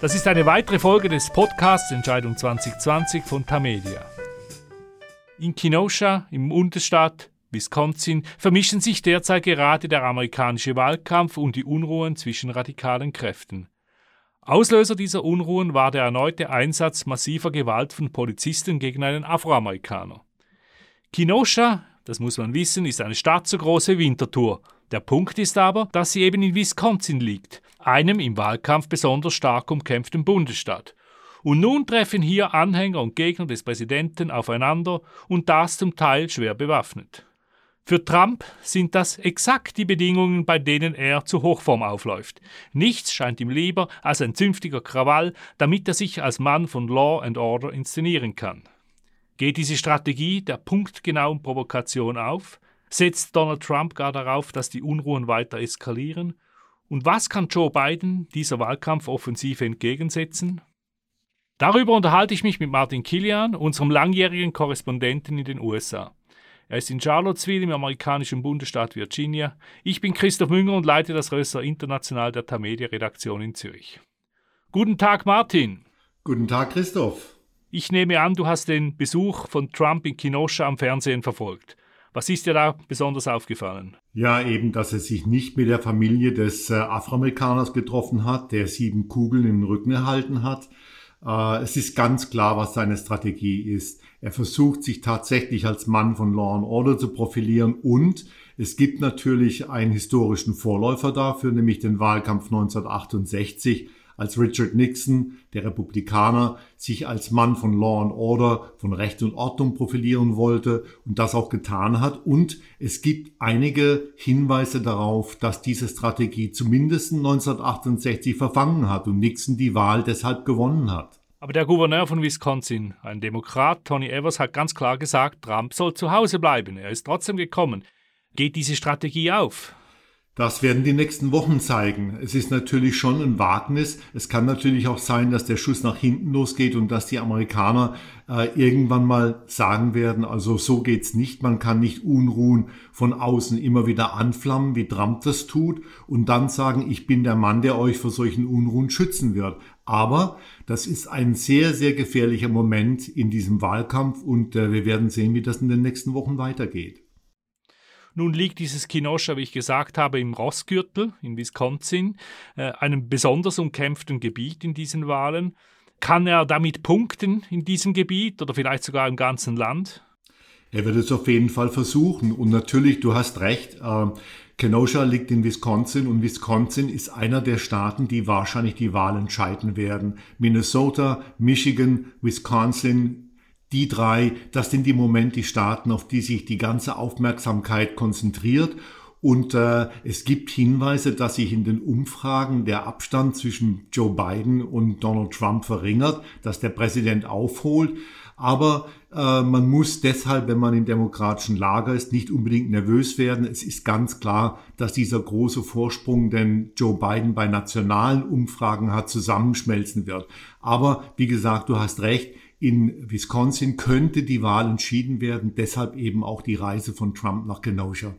Das ist eine weitere Folge des Podcasts Entscheidung 2020 von Tamedia. In Kenosha im Bundesstaat Wisconsin vermischen sich derzeit gerade der amerikanische Wahlkampf und die Unruhen zwischen radikalen Kräften. Auslöser dieser Unruhen war der erneute Einsatz massiver Gewalt von Polizisten gegen einen Afroamerikaner. Kenosha, das muss man wissen, ist eine Stadt so groß wie Winterthur. Der Punkt ist aber, dass sie eben in Wisconsin liegt, einem im Wahlkampf besonders stark umkämpften Bundesstaat. Und nun treffen hier Anhänger und Gegner des Präsidenten aufeinander und das zum Teil schwer bewaffnet. Für Trump sind das exakt die Bedingungen, bei denen er zur Hochform aufläuft. Nichts scheint ihm lieber als ein zünftiger Krawall, damit er sich als Mann von Law and Order inszenieren kann. Geht diese Strategie der punktgenauen Provokation auf? Setzt Donald Trump gar darauf, dass die Unruhen weiter eskalieren? Und was kann Joe Biden dieser Wahlkampfoffensive entgegensetzen? Darüber unterhalte ich mich mit Martin Kilian, unserem langjährigen Korrespondenten in den USA. Er ist in Charlottesville im amerikanischen Bundesstaat Virginia. Ich bin Christoph Münger und leite das Rösser International der Tamedia-Redaktion in Zürich. Guten Tag, Martin. Guten Tag, Christoph. Ich nehme an, du hast den Besuch von Trump in Kenosha am Fernsehen verfolgt. Was ist dir da besonders aufgefallen? Ja, eben, dass er sich nicht mit der Familie des äh, Afroamerikaners getroffen hat, der sieben Kugeln im Rücken erhalten hat. Äh, es ist ganz klar, was seine Strategie ist. Er versucht sich tatsächlich als Mann von Law and Order zu profilieren und es gibt natürlich einen historischen Vorläufer dafür, nämlich den Wahlkampf 1968, als Richard Nixon, der Republikaner, sich als Mann von Law and Order, von Recht und Ordnung profilieren wollte und das auch getan hat. Und es gibt einige Hinweise darauf, dass diese Strategie zumindest 1968 verfangen hat und Nixon die Wahl deshalb gewonnen hat. Aber der Gouverneur von Wisconsin, ein Demokrat, Tony Evers, hat ganz klar gesagt, Trump soll zu Hause bleiben. Er ist trotzdem gekommen. Geht diese Strategie auf? Das werden die nächsten Wochen zeigen. Es ist natürlich schon ein Wagnis. Es kann natürlich auch sein, dass der Schuss nach hinten losgeht und dass die Amerikaner äh, irgendwann mal sagen werden, also so geht's nicht. Man kann nicht Unruhen von außen immer wieder anflammen, wie Trump das tut, und dann sagen, ich bin der Mann, der euch vor solchen Unruhen schützen wird. Aber das ist ein sehr, sehr gefährlicher Moment in diesem Wahlkampf und äh, wir werden sehen, wie das in den nächsten Wochen weitergeht. Nun liegt dieses Kenosha, wie ich gesagt habe, im Rossgürtel in Wisconsin, äh, einem besonders umkämpften Gebiet in diesen Wahlen. Kann er damit punkten in diesem Gebiet oder vielleicht sogar im ganzen Land? Er wird es auf jeden Fall versuchen. Und natürlich, du hast recht, äh, Kenosha liegt in Wisconsin und Wisconsin ist einer der Staaten, die wahrscheinlich die Wahl entscheiden werden. Minnesota, Michigan, Wisconsin, die drei, das sind im Moment die Staaten, auf die sich die ganze Aufmerksamkeit konzentriert. Und äh, es gibt Hinweise, dass sich in den Umfragen der Abstand zwischen Joe Biden und Donald Trump verringert, dass der Präsident aufholt. Aber äh, man muss deshalb, wenn man im demokratischen Lager ist, nicht unbedingt nervös werden. Es ist ganz klar, dass dieser große Vorsprung, den Joe Biden bei nationalen Umfragen hat, zusammenschmelzen wird. Aber wie gesagt, du hast recht, in Wisconsin könnte die Wahl entschieden werden, deshalb eben auch die Reise von Trump nach Kenosha.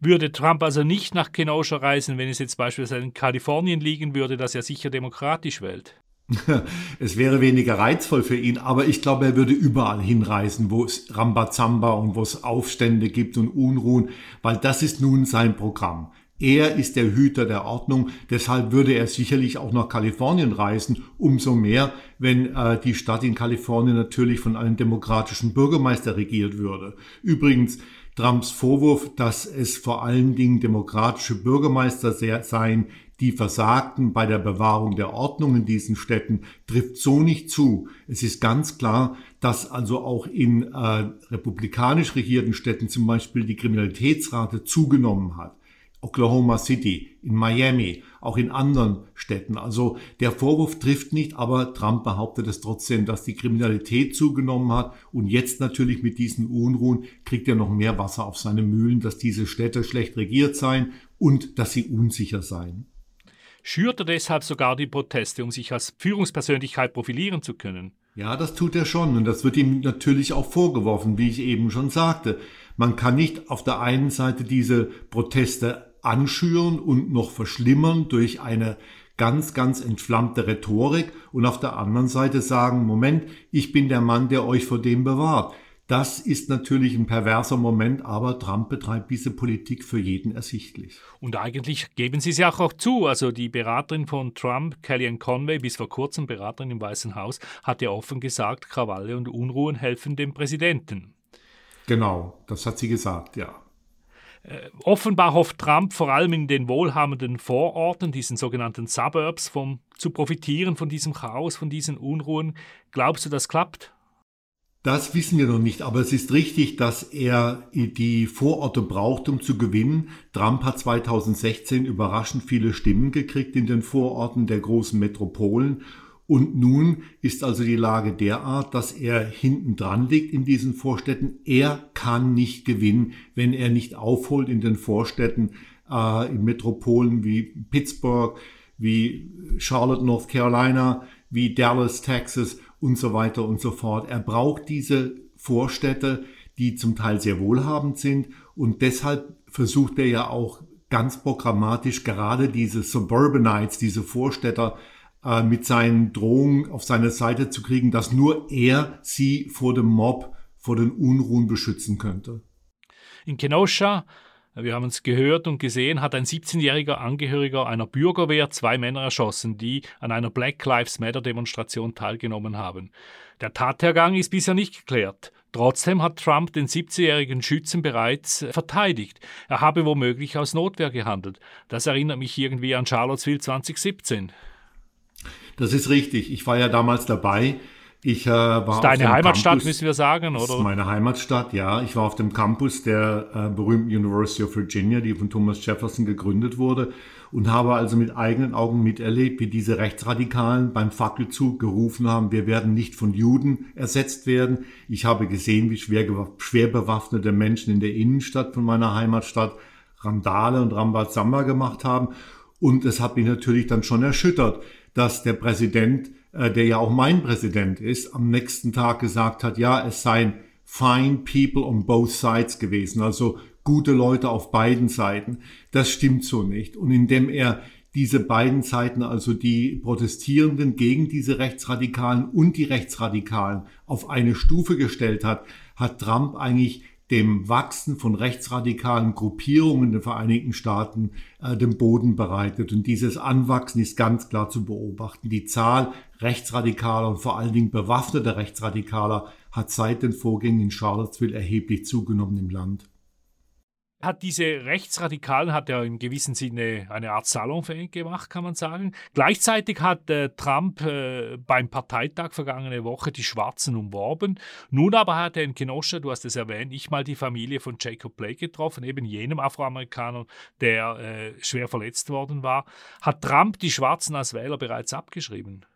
Würde Trump also nicht nach Kenosha reisen, wenn es jetzt beispielsweise in Kalifornien liegen würde, das ja sicher demokratisch wählt? Es wäre weniger reizvoll für ihn, aber ich glaube, er würde überall hinreisen, wo es Rambazamba und wo es Aufstände gibt und Unruhen, weil das ist nun sein Programm. Er ist der Hüter der Ordnung, deshalb würde er sicherlich auch nach Kalifornien reisen, umso mehr, wenn äh, die Stadt in Kalifornien natürlich von einem demokratischen Bürgermeister regiert würde. Übrigens, Trumps Vorwurf, dass es vor allen Dingen demokratische Bürgermeister seien, die versagten bei der Bewahrung der Ordnung in diesen Städten, trifft so nicht zu. Es ist ganz klar, dass also auch in äh, republikanisch regierten Städten zum Beispiel die Kriminalitätsrate zugenommen hat. Oklahoma City, in Miami, auch in anderen Städten. Also der Vorwurf trifft nicht, aber Trump behauptet es trotzdem, dass die Kriminalität zugenommen hat und jetzt natürlich mit diesen Unruhen kriegt er noch mehr Wasser auf seine Mühlen, dass diese Städte schlecht regiert seien und dass sie unsicher seien. Schürt er deshalb sogar die Proteste, um sich als Führungspersönlichkeit profilieren zu können? Ja, das tut er schon und das wird ihm natürlich auch vorgeworfen, wie ich eben schon sagte. Man kann nicht auf der einen Seite diese Proteste anschüren und noch verschlimmern durch eine ganz, ganz entflammte Rhetorik und auf der anderen Seite sagen, Moment, ich bin der Mann, der euch vor dem bewahrt. Das ist natürlich ein perverser Moment, aber Trump betreibt diese Politik für jeden ersichtlich. Und eigentlich geben Sie es ja auch zu. Also die Beraterin von Trump, Kellyanne Conway, bis vor kurzem Beraterin im Weißen Haus, hat ja offen gesagt, Krawalle und Unruhen helfen dem Präsidenten. Genau, das hat sie gesagt, ja. Äh, offenbar hofft Trump vor allem in den wohlhabenden Vororten, diesen sogenannten Suburbs, vom, zu profitieren von diesem Chaos, von diesen Unruhen. Glaubst du, das klappt? Das wissen wir noch nicht, aber es ist richtig, dass er die Vororte braucht, um zu gewinnen. Trump hat 2016 überraschend viele Stimmen gekriegt in den Vororten der großen Metropolen. Und nun ist also die Lage derart, dass er hinten dran liegt in diesen Vorstädten. Er kann nicht gewinnen, wenn er nicht aufholt in den Vorstädten, äh, in Metropolen wie Pittsburgh, wie Charlotte, North Carolina, wie Dallas, Texas und so weiter und so fort. Er braucht diese Vorstädte, die zum Teil sehr wohlhabend sind und deshalb versucht er ja auch ganz programmatisch gerade diese Suburbanites, diese Vorstädter äh, mit seinen Drohungen auf seine Seite zu kriegen, dass nur er sie vor dem Mob, vor den Unruhen beschützen könnte. In Kenosha wir haben es gehört und gesehen, hat ein 17-jähriger Angehöriger einer Bürgerwehr zwei Männer erschossen, die an einer Black Lives Matter Demonstration teilgenommen haben. Der Tathergang ist bisher nicht geklärt. Trotzdem hat Trump den 17-jährigen Schützen bereits verteidigt. Er habe womöglich aus Notwehr gehandelt. Das erinnert mich irgendwie an Charlottesville 2017. Das ist richtig. Ich war ja damals dabei. Ich äh, war ist deine Heimatstadt, Campus. müssen wir sagen, oder? Ist meine Heimatstadt, ja. Ich war auf dem Campus der äh, berühmten University of Virginia, die von Thomas Jefferson gegründet wurde, und habe also mit eigenen Augen miterlebt, wie diese Rechtsradikalen beim Fackelzug gerufen haben, wir werden nicht von Juden ersetzt werden. Ich habe gesehen, wie schwer, schwer bewaffnete Menschen in der Innenstadt von meiner Heimatstadt Randale und Rambazamba gemacht haben. Und es hat mich natürlich dann schon erschüttert, dass der Präsident äh, der ja auch mein Präsident ist, am nächsten Tag gesagt hat, ja, es seien fine people on both sides gewesen, also gute Leute auf beiden Seiten. Das stimmt so nicht. Und indem er diese beiden Seiten, also die Protestierenden gegen diese Rechtsradikalen und die Rechtsradikalen auf eine Stufe gestellt hat, hat Trump eigentlich dem Wachsen von rechtsradikalen Gruppierungen in den Vereinigten Staaten äh, den Boden bereitet. Und dieses Anwachsen ist ganz klar zu beobachten. Die Zahl rechtsradikaler und vor allen Dingen bewaffneter Rechtsradikaler hat seit den Vorgängen in Charlottesville erheblich zugenommen im Land hat diese Rechtsradikalen hat er im gewissen Sinne eine Art Salonfähig gemacht, kann man sagen. Gleichzeitig hat äh, Trump äh, beim Parteitag vergangene Woche die Schwarzen umworben. Nun aber hat er in Kenosha, du hast es erwähnt, nicht mal die Familie von Jacob Blake getroffen, eben jenem Afroamerikaner, der äh, schwer verletzt worden war. Hat Trump die Schwarzen als Wähler bereits abgeschrieben?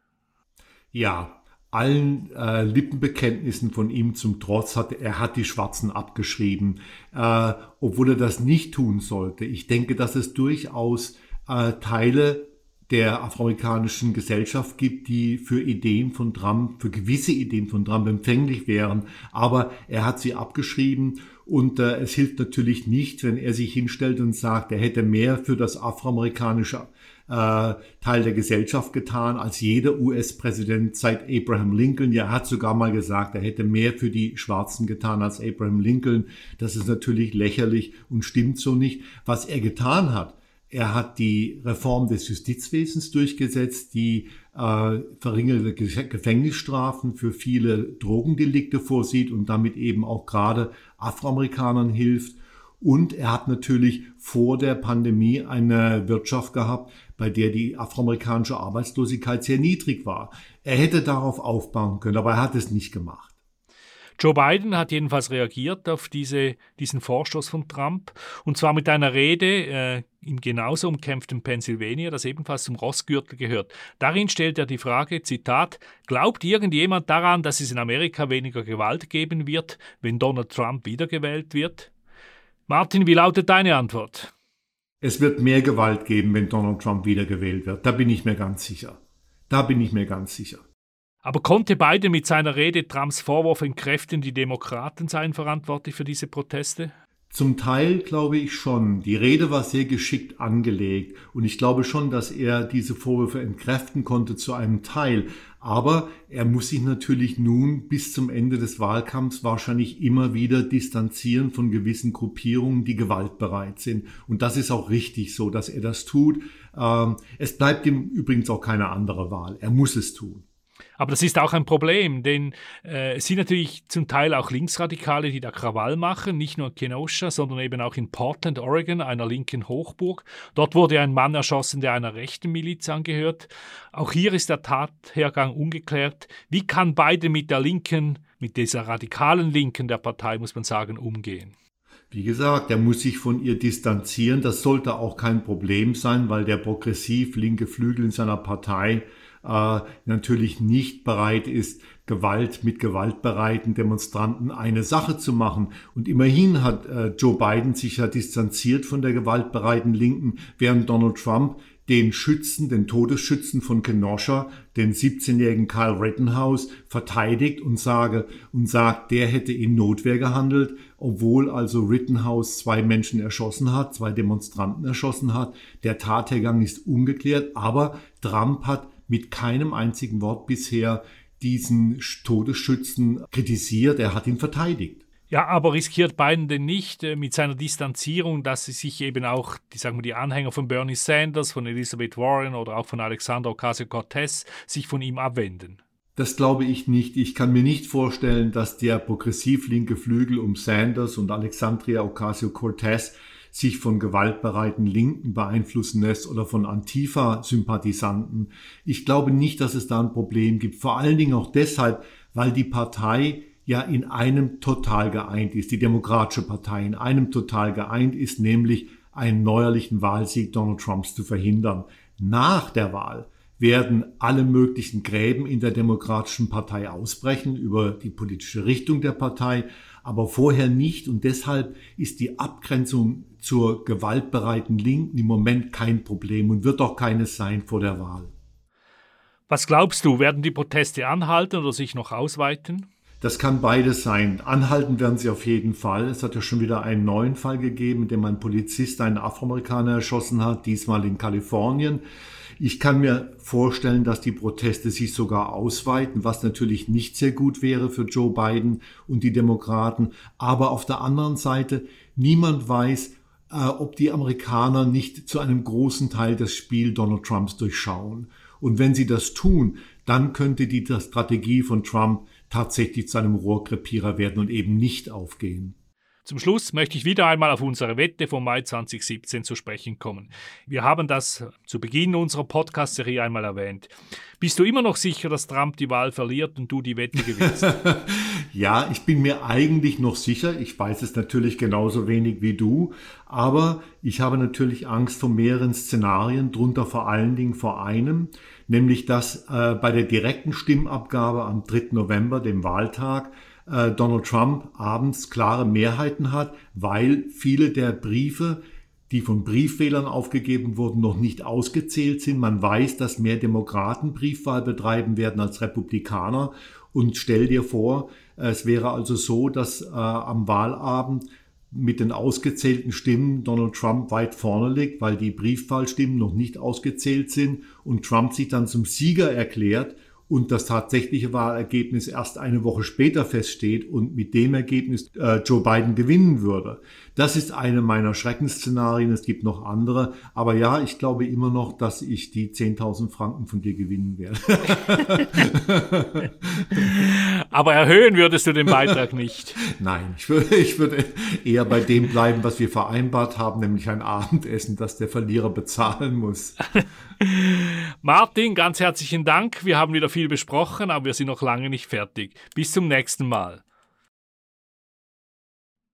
Ja, allen äh, Lippenbekenntnissen von ihm zum Trotz hat er hat die Schwarzen abgeschrieben, äh, obwohl er das nicht tun sollte. Ich denke, dass es durchaus äh, Teile der afroamerikanischen Gesellschaft gibt, die für Ideen von Trump, für gewisse Ideen von Trump empfänglich wären. Aber er hat sie abgeschrieben und äh, es hilft natürlich nicht, wenn er sich hinstellt und sagt, er hätte mehr für das afroamerikanische Teil der Gesellschaft getan als jeder US-Präsident seit Abraham Lincoln. Ja, er hat sogar mal gesagt, er hätte mehr für die Schwarzen getan als Abraham Lincoln. Das ist natürlich lächerlich und stimmt so nicht. Was er getan hat, er hat die Reform des Justizwesens durchgesetzt, die äh, verringerte Gefängnisstrafen für viele Drogendelikte vorsieht und damit eben auch gerade Afroamerikanern hilft. Und er hat natürlich vor der Pandemie eine Wirtschaft gehabt, bei der die afroamerikanische Arbeitslosigkeit sehr niedrig war. Er hätte darauf aufbauen können, aber er hat es nicht gemacht. Joe Biden hat jedenfalls reagiert auf diese, diesen Vorstoß von Trump und zwar mit einer Rede äh, im genauso umkämpften Pennsylvania, das ebenfalls zum Rossgürtel gehört. Darin stellt er die Frage, Zitat, glaubt irgendjemand daran, dass es in Amerika weniger Gewalt geben wird, wenn Donald Trump wiedergewählt wird? Martin, wie lautet deine Antwort? Es wird mehr Gewalt geben, wenn Donald Trump wiedergewählt wird. Da bin ich mir ganz sicher. Da bin ich mir ganz sicher. Aber konnte Biden mit seiner Rede Trumps Vorwurf entkräften, die Demokraten seien verantwortlich für diese Proteste? Zum Teil glaube ich schon. Die Rede war sehr geschickt angelegt und ich glaube schon, dass er diese Vorwürfe entkräften konnte zu einem Teil. Aber er muss sich natürlich nun bis zum Ende des Wahlkampfs wahrscheinlich immer wieder distanzieren von gewissen Gruppierungen, die gewaltbereit sind. Und das ist auch richtig so, dass er das tut. Ähm, es bleibt ihm übrigens auch keine andere Wahl. Er muss es tun. Aber das ist auch ein Problem, denn äh, es sind natürlich zum Teil auch Linksradikale, die da Krawall machen, nicht nur in Kenosha, sondern eben auch in Portland, Oregon, einer linken Hochburg. Dort wurde ein Mann erschossen, der einer rechten Miliz angehört. Auch hier ist der Tathergang ungeklärt. Wie kann beide mit der Linken, mit dieser radikalen Linken der Partei, muss man sagen, umgehen? Wie gesagt, er muss sich von ihr distanzieren. Das sollte auch kein Problem sein, weil der progressiv linke Flügel in seiner Partei äh, natürlich nicht bereit ist, Gewalt mit gewaltbereiten Demonstranten eine Sache zu machen. Und immerhin hat äh, Joe Biden sich ja distanziert von der gewaltbereiten Linken, während Donald Trump den Schützen, den Todesschützen von Kenosha, den 17-jährigen Kyle Rittenhouse, verteidigt und sage und sagt, der hätte in Notwehr gehandelt, obwohl also Rittenhouse zwei Menschen erschossen hat, zwei Demonstranten erschossen hat. Der Tathergang ist ungeklärt, aber Trump hat mit keinem einzigen Wort bisher diesen Todesschützen kritisiert, er hat ihn verteidigt. Ja, aber riskiert Biden denn nicht äh, mit seiner Distanzierung, dass sie sich eben auch, die sagen wir, die Anhänger von Bernie Sanders, von Elizabeth Warren oder auch von Alexander Ocasio-Cortez sich von ihm abwenden? Das glaube ich nicht. Ich kann mir nicht vorstellen, dass der progressiv linke Flügel um Sanders und Alexandria Ocasio-Cortez sich von gewaltbereiten Linken beeinflussen lässt oder von Antifa-Sympathisanten. Ich glaube nicht, dass es da ein Problem gibt. Vor allen Dingen auch deshalb, weil die Partei ja in einem total geeint ist, die Demokratische Partei in einem total geeint ist, nämlich einen neuerlichen Wahlsieg Donald Trumps zu verhindern. Nach der Wahl werden alle möglichen Gräben in der Demokratischen Partei ausbrechen über die politische Richtung der Partei, aber vorher nicht. Und deshalb ist die Abgrenzung zur gewaltbereiten Linken im Moment kein Problem und wird auch keines sein vor der Wahl. Was glaubst du, werden die Proteste anhalten oder sich noch ausweiten? Das kann beides sein. Anhalten werden sie auf jeden Fall. Es hat ja schon wieder einen neuen Fall gegeben, in dem ein Polizist einen Afroamerikaner erschossen hat, diesmal in Kalifornien. Ich kann mir vorstellen, dass die Proteste sich sogar ausweiten, was natürlich nicht sehr gut wäre für Joe Biden und die Demokraten. Aber auf der anderen Seite, niemand weiß, äh, ob die Amerikaner nicht zu einem großen Teil das Spiel Donald Trumps durchschauen. Und wenn sie das tun, dann könnte die Strategie von Trump tatsächlich zu einem Rohrkrepierer werden und eben nicht aufgehen. Zum Schluss möchte ich wieder einmal auf unsere Wette vom Mai 2017 zu sprechen kommen. Wir haben das zu Beginn unserer Podcast-Serie einmal erwähnt. Bist du immer noch sicher, dass Trump die Wahl verliert und du die Wette gewinnst? ja, ich bin mir eigentlich noch sicher. Ich weiß es natürlich genauso wenig wie du. Aber ich habe natürlich Angst vor mehreren Szenarien, drunter vor allen Dingen vor einem, nämlich dass äh, bei der direkten Stimmabgabe am 3. November, dem Wahltag, äh, Donald Trump abends klare Mehrheiten hat, weil viele der Briefe, die von Briefwählern aufgegeben wurden, noch nicht ausgezählt sind. Man weiß, dass mehr Demokraten Briefwahl betreiben werden als Republikaner. Und stell dir vor, es wäre also so, dass äh, am Wahlabend mit den ausgezählten Stimmen Donald Trump weit vorne liegt, weil die Briefwahlstimmen noch nicht ausgezählt sind und Trump sich dann zum Sieger erklärt und das tatsächliche Wahlergebnis erst eine Woche später feststeht und mit dem Ergebnis äh, Joe Biden gewinnen würde. Das ist eine meiner Schreckensszenarien. Es gibt noch andere. Aber ja, ich glaube immer noch, dass ich die 10.000 Franken von dir gewinnen werde. aber erhöhen würdest du den Beitrag nicht? Nein, ich würde, ich würde eher bei dem bleiben, was wir vereinbart haben, nämlich ein Abendessen, das der Verlierer bezahlen muss. Martin, ganz herzlichen Dank. Wir haben wieder viel besprochen, aber wir sind noch lange nicht fertig. Bis zum nächsten Mal.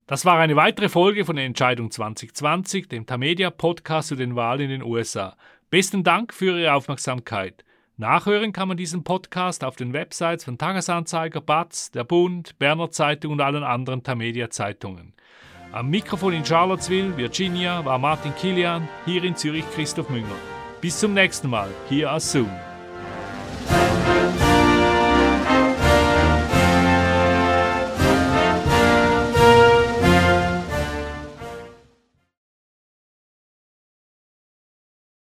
Das war eine weitere Folge von Entscheidung 2020, dem Tamedia Podcast zu den Wahlen in den USA. Besten Dank für Ihre Aufmerksamkeit. Nachhören kann man diesen Podcast auf den Websites von Tagesanzeiger, Batz, Der Bund, Berner Zeitung und allen anderen Tamedia Zeitungen. Am Mikrofon in Charlottesville, Virginia, war Martin Kilian, hier in Zürich Christoph Münger. Bis zum nächsten Mal, hier aus Zoom.